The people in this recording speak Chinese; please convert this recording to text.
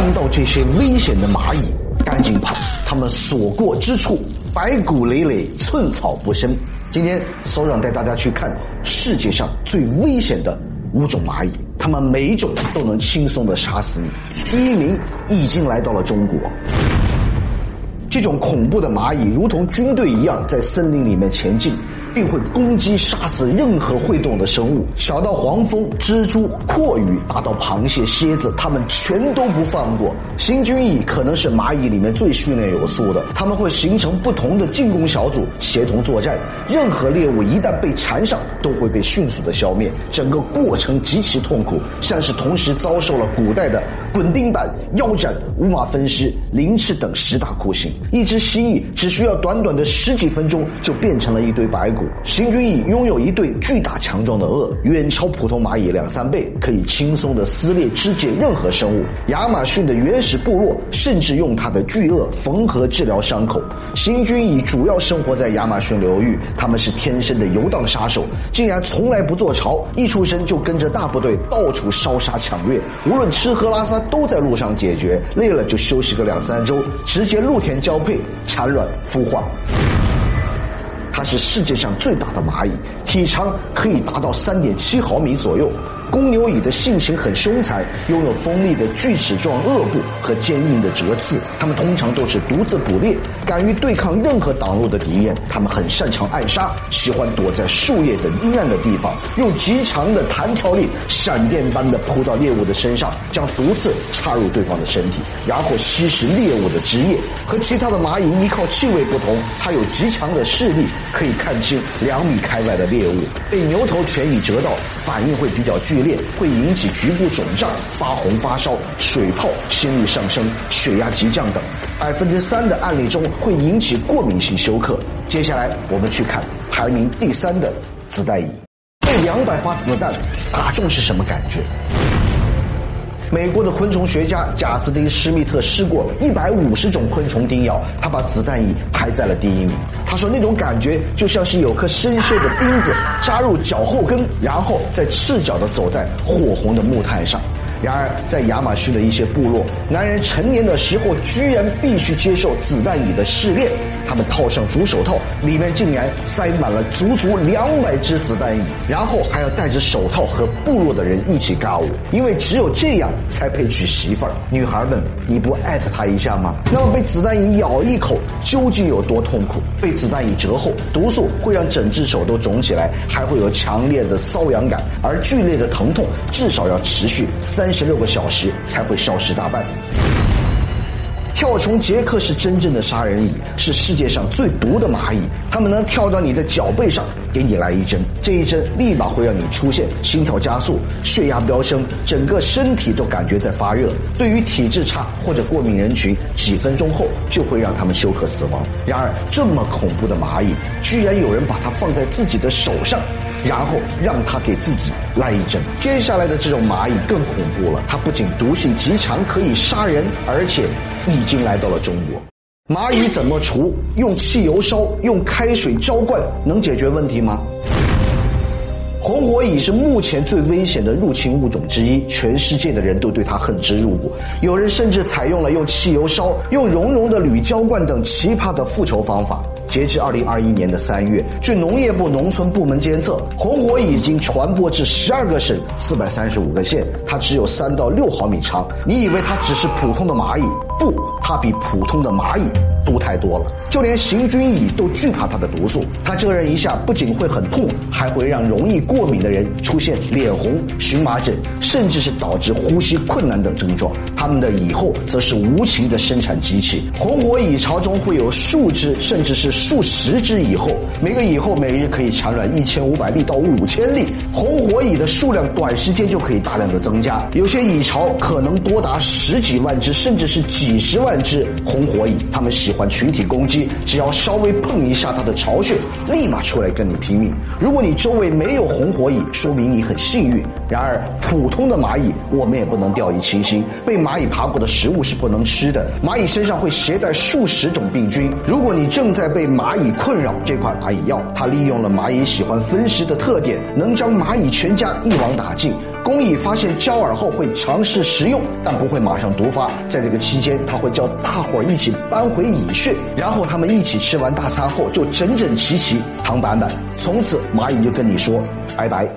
看到这些危险的蚂蚁，赶紧跑！它们所过之处，白骨累累，寸草不生。今天，所长带大家去看世界上最危险的五种蚂蚁，它们每一种都能轻松的杀死你。第一名已经来到了中国。这种恐怖的蚂蚁如同军队一样，在森林里面前进。并会攻击杀死任何会动的生物，小到黄蜂、蜘蛛、阔鱼，大到螃蟹、蝎子，它们全都不放过。行军蚁可能是蚂蚁里面最训练有素的，它们会形成不同的进攻小组，协同作战。任何猎物一旦被缠上，都会被迅速的消灭。整个过程极其痛苦，像是同时遭受了古代的滚钉板、腰斩、五马分尸、凌迟等十大酷刑。一只蜥蜴只需要短短的十几分钟，就变成了一堆白骨。行军蚁拥有一对巨大强壮的颚，远超普通蚂蚁两三倍，可以轻松的撕裂肢解任何生物。亚马逊的原始部落甚至用它的巨颚缝合治疗伤口。行军蚁主要生活在亚马逊流域，它们是天生的游荡杀手，竟然从来不做巢，一出生就跟着大部队到处烧杀抢掠，无论吃喝拉撒都在路上解决，累了就休息个两三周，直接露天交配产卵孵化。它是世界上最大的蚂蚁，体长可以达到三点七毫米左右。公牛蚁的性情很凶残，拥有锋利的锯齿状颚部和坚硬的折刺。它们通常都是独自捕猎，敢于对抗任何挡路的敌人。它们很擅长暗杀，喜欢躲在树叶等阴暗的地方，用极强的弹跳力，闪电般的扑到猎物的身上，将毒刺插入对方的身体，然后吸食猎物的汁液。和其他的蚂蚁依靠气味不同，它有极强的视力，可以看清两米开外的猎物。被牛头犬蚁蛰到，反应会比较剧烈。裂会引起局部肿胀、发红、发烧、水泡、心率上升、血压急降等。百分之三的案例中会引起过敏性休克。接下来我们去看排名第三的子弹椅，被两百发子弹打中是什么感觉？美国的昆虫学家贾斯汀·施密特试过一百五十种昆虫叮咬，他把子弹蚁排在了第一名。他说那种感觉就像是有颗生锈的钉子扎入脚后跟，然后再赤脚的走在火红的木炭上。然而，在亚马逊的一些部落，男人成年的时候居然必须接受子弹蚁的试炼。他们套上竹手套，里面竟然塞满了足足两百只子弹蚁，然后还要戴着手套和部落的人一起尬舞，因为只有这样才配娶媳妇儿。女孩们，你不艾特他一下吗？那么被子弹蚁咬一口究竟有多痛苦？被子弹蚁蛰后，毒素会让整只手都肿起来，还会有强烈的瘙痒感，而剧烈的疼痛至少要持续三三十六个小时才会消失大半。跳虫杰克是真正的杀人蚁，是世界上最毒的蚂蚁。它们能跳到你的脚背上，给你来一针，这一针立马会让你出现心跳加速、血压飙升，整个身体都感觉在发热。对于体质差或者过敏人群，几分钟后就会让他们休克死亡。然而，这么恐怖的蚂蚁，居然有人把它放在自己的手上。然后让他给自己来一针。接下来的这种蚂蚁更恐怖了，它不仅毒性极强，可以杀人，而且已经来到了中国。蚂蚁怎么除？用汽油烧，用开水浇灌，能解决问题吗？红火蚁是目前最危险的入侵物种之一，全世界的人都对它恨之入骨。有人甚至采用了用汽油烧、用熔融的铝浇灌等奇葩的复仇方法。截至二零二一年的三月，据农业部农村部门监测，红火蚁已经传播至十二个省、四百三十五个县。它只有三到六毫米长，你以为它只是普通的蚂蚁？不，它比普通的蚂蚁毒太多了。就连行军蚁都惧怕它的毒素。它蛰人一下不仅会很痛，还会让容易过敏的人出现脸红、荨麻疹，甚至是导致呼吸困难等症状。它们的蚁后则是无情的生产机器。红火蚁巢中会有数只，甚至是。数十只蚁后，每个蚁后每日可以产卵一千五百粒到五千粒，红火蚁的数量短时间就可以大量的增加，有些蚁巢可能多达十几万只，甚至是几十万只红火蚁。它们喜欢群体攻击，只要稍微碰一下它的巢穴，立马出来跟你拼命。如果你周围没有红火蚁，说明你很幸运。然而，普通的蚂蚁我们也不能掉以轻心，被蚂蚁爬过的食物是不能吃的。蚂蚁身上会携带数十种病菌，如果你正在被蚂蚁困扰，这款蚂蚁药它利用了蚂蚁喜欢分食的特点，能将蚂蚁全家一网打尽。工蚁发现焦耳后会尝试食用，但不会马上毒发。在这个期间，他会叫大伙儿一起搬回蚁穴，然后他们一起吃完大餐后就整整齐齐躺板板。从此，蚂蚁就跟你说拜拜。